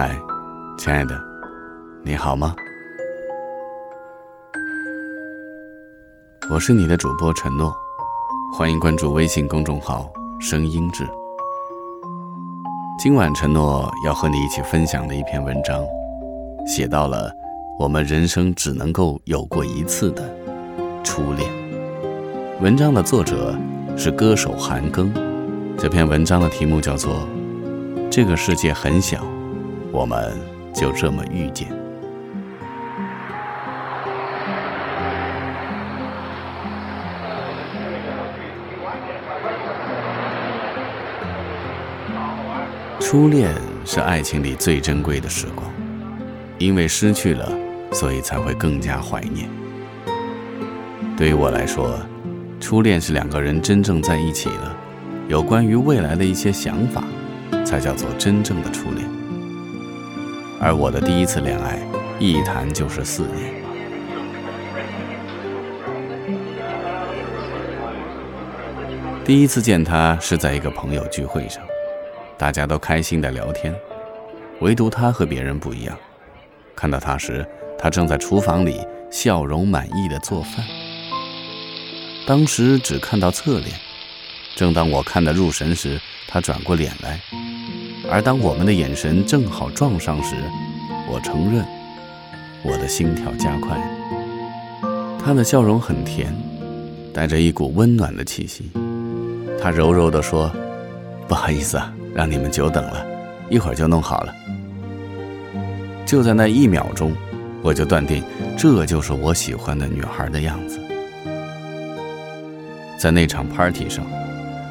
嗨，亲爱的，你好吗？我是你的主播陈诺，欢迎关注微信公众号“声音志”。今晚承诺要和你一起分享的一篇文章，写到了。我们人生只能够有过一次的初恋。文章的作者是歌手韩庚。这篇文章的题目叫做《这个世界很小，我们就这么遇见》。初恋是爱情里最珍贵的时光，因为失去了。所以才会更加怀念。对于我来说，初恋是两个人真正在一起了，有关于未来的一些想法，才叫做真正的初恋。而我的第一次恋爱，一谈就是四年。第一次见他是在一个朋友聚会上，大家都开心的聊天，唯独他和别人不一样。看到他时，他正在厨房里笑容满意的做饭，当时只看到侧脸。正当我看得入神时，他转过脸来，而当我们的眼神正好撞上时，我承认我的心跳加快。他的笑容很甜，带着一股温暖的气息。他柔柔地说：“不好意思啊，让你们久等了，一会儿就弄好了。”就在那一秒钟。我就断定，这就是我喜欢的女孩的样子。在那场 party 上，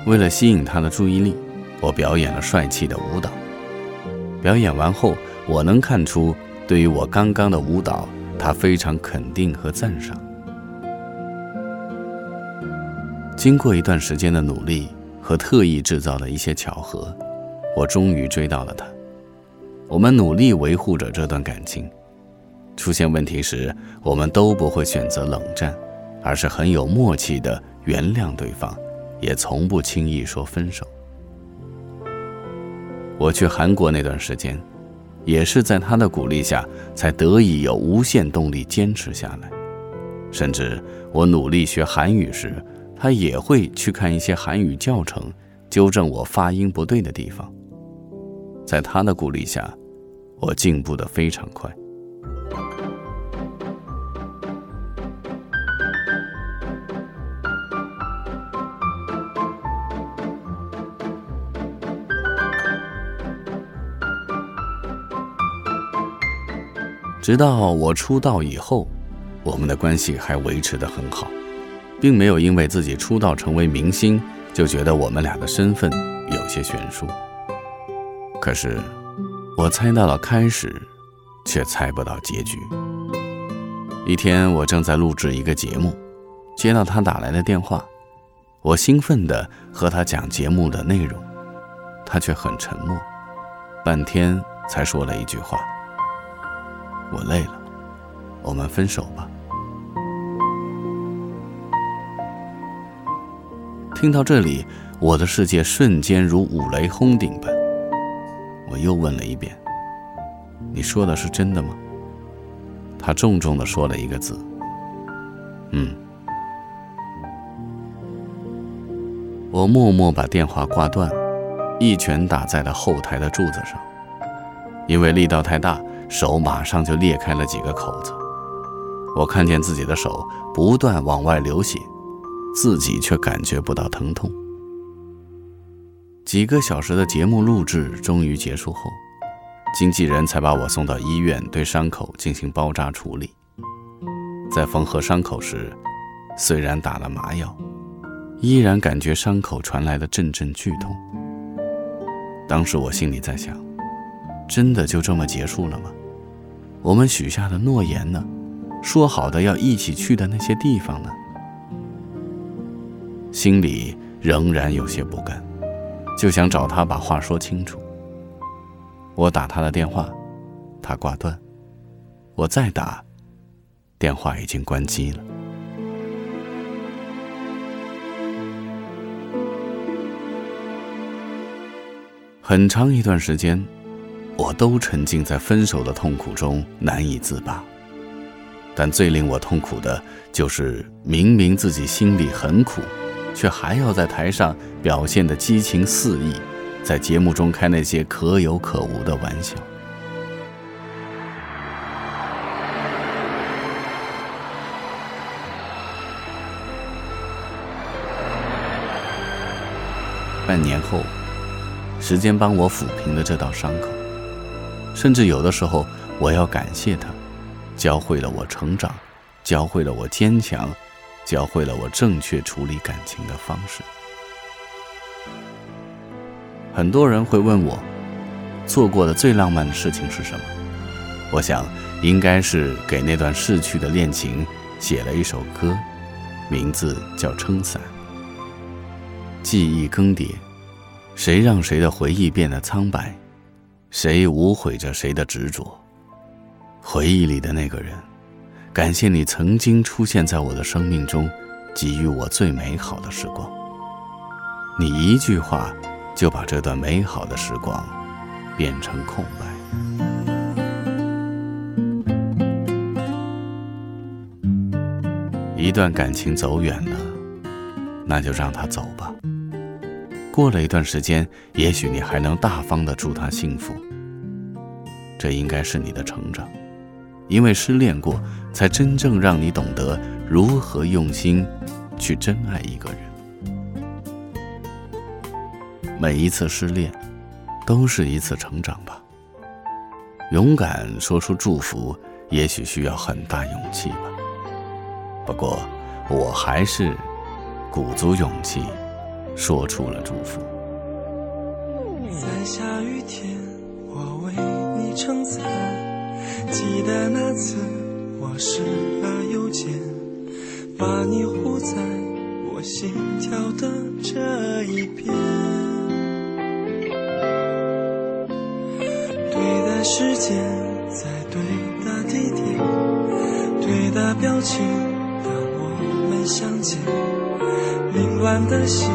为了吸引她的注意力，我表演了帅气的舞蹈。表演完后，我能看出，对于我刚刚的舞蹈，他非常肯定和赞赏。经过一段时间的努力和特意制造的一些巧合，我终于追到了他。我们努力维护着这段感情。出现问题时，我们都不会选择冷战，而是很有默契的原谅对方，也从不轻易说分手。我去韩国那段时间，也是在他的鼓励下，才得以有无限动力坚持下来。甚至我努力学韩语时，他也会去看一些韩语教程，纠正我发音不对的地方。在他的鼓励下，我进步得非常快。直到我出道以后，我们的关系还维持得很好，并没有因为自己出道成为明星就觉得我们俩的身份有些悬殊。可是，我猜到了开始，却猜不到结局。一天，我正在录制一个节目，接到他打来的电话，我兴奋地和他讲节目的内容，他却很沉默，半天才说了一句话。我累了，我们分手吧。听到这里，我的世界瞬间如五雷轰顶般。我又问了一遍：“你说的是真的吗？”他重重的说了一个字：“嗯。”我默默把电话挂断，一拳打在了后台的柱子上，因为力道太大。手马上就裂开了几个口子，我看见自己的手不断往外流血，自己却感觉不到疼痛。几个小时的节目录制终于结束后，经纪人才把我送到医院，对伤口进行包扎处理。在缝合伤口时，虽然打了麻药，依然感觉伤口传来的阵阵剧痛。当时我心里在想：真的就这么结束了吗？我们许下的诺言呢？说好的要一起去的那些地方呢？心里仍然有些不甘，就想找他把话说清楚。我打他的电话，他挂断。我再打，电话已经关机了。很长一段时间，我都沉浸在分手的痛苦中难以自拔。但最令我痛苦的就是，明明自己心里很苦，却还要在台上表现的激情四溢，在节目中开那些可有可无的玩笑。半年后。时间帮我抚平了这道伤口，甚至有的时候，我要感谢他，教会了我成长，教会了我坚强，教会了我正确处理感情的方式。很多人会问我，做过的最浪漫的事情是什么？我想，应该是给那段逝去的恋情写了一首歌，名字叫《撑伞》。记忆更迭。谁让谁的回忆变得苍白？谁无悔着谁的执着？回忆里的那个人，感谢你曾经出现在我的生命中，给予我最美好的时光。你一句话，就把这段美好的时光变成空白。一段感情走远了，那就让它走。过了一段时间，也许你还能大方的祝他幸福。这应该是你的成长，因为失恋过，才真正让你懂得如何用心去真爱一个人。每一次失恋，都是一次成长吧。勇敢说出祝福，也许需要很大勇气吧。不过，我还是鼓足勇气。说出了祝福。在下雨天，我为你撑伞。记得那次我湿了邮件，把你护在我心跳的这一边。对的时间，在对的地点，对的表情，当我们相见，凌乱的心。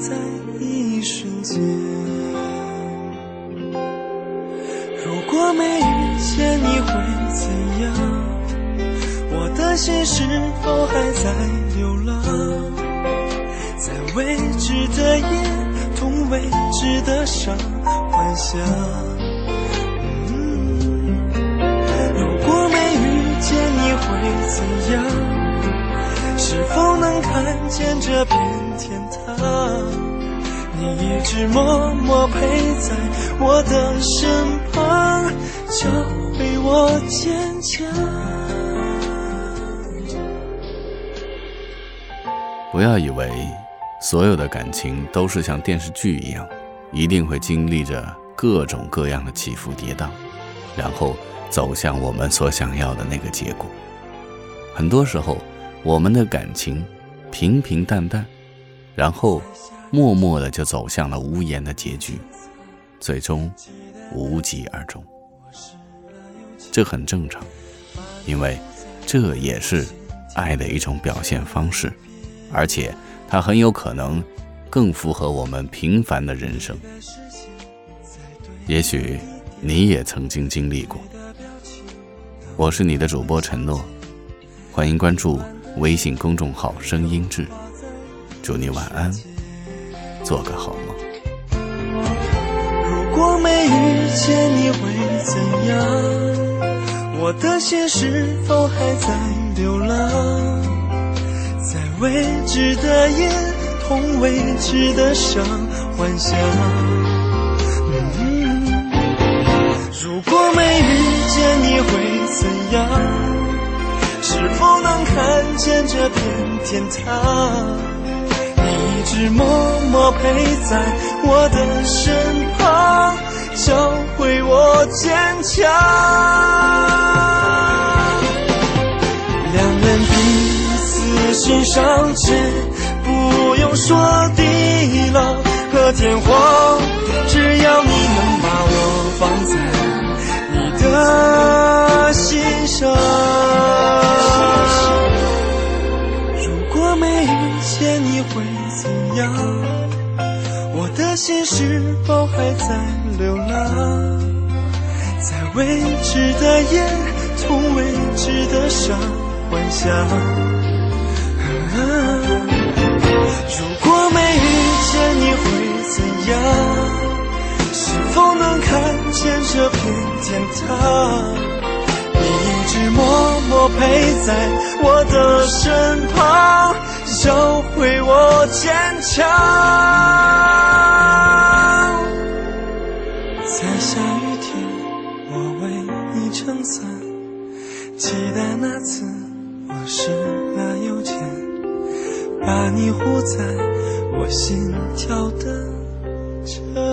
在一瞬间，如果没遇见你会怎样？我的心是否还在流浪？在未知的夜，同未知的伤，幻想。如果没遇见你会怎样？是否能看见这片天堂？你一直默默陪在我的身旁，教会我坚强。不要以为所有的感情都是像电视剧一样，一定会经历着各种各样的起伏跌宕，然后走向我们所想要的那个结果。很多时候，我们的感情平平淡淡，然后。默默的就走向了无言的结局，最终无疾而终。这很正常，因为这也是爱的一种表现方式，而且它很有可能更符合我们平凡的人生。也许你也曾经经历过。我是你的主播承诺，欢迎关注微信公众号“声音志”，祝你晚安。做个好梦。如果没遇见你会怎样？我的心是否还在流浪？在未知的夜，同未知的伤，幻想。如果没遇见你会怎样？是否能看见这片天堂？你一直默默陪在我的身旁，教会我坚强。两人彼此欣赏，却不用说地老和天荒，只要你能把我放在的心上。如果没遇见你会怎样？我的心是否还在流浪？在未知的夜，从未知的伤幻想。如果没遇见你会怎样？是否能看见这片天堂？你一直默默陪在我的身旁，教会我坚强。在下雨天，我为你撑伞，期待那次我失了邮件，把你护在我心跳的这。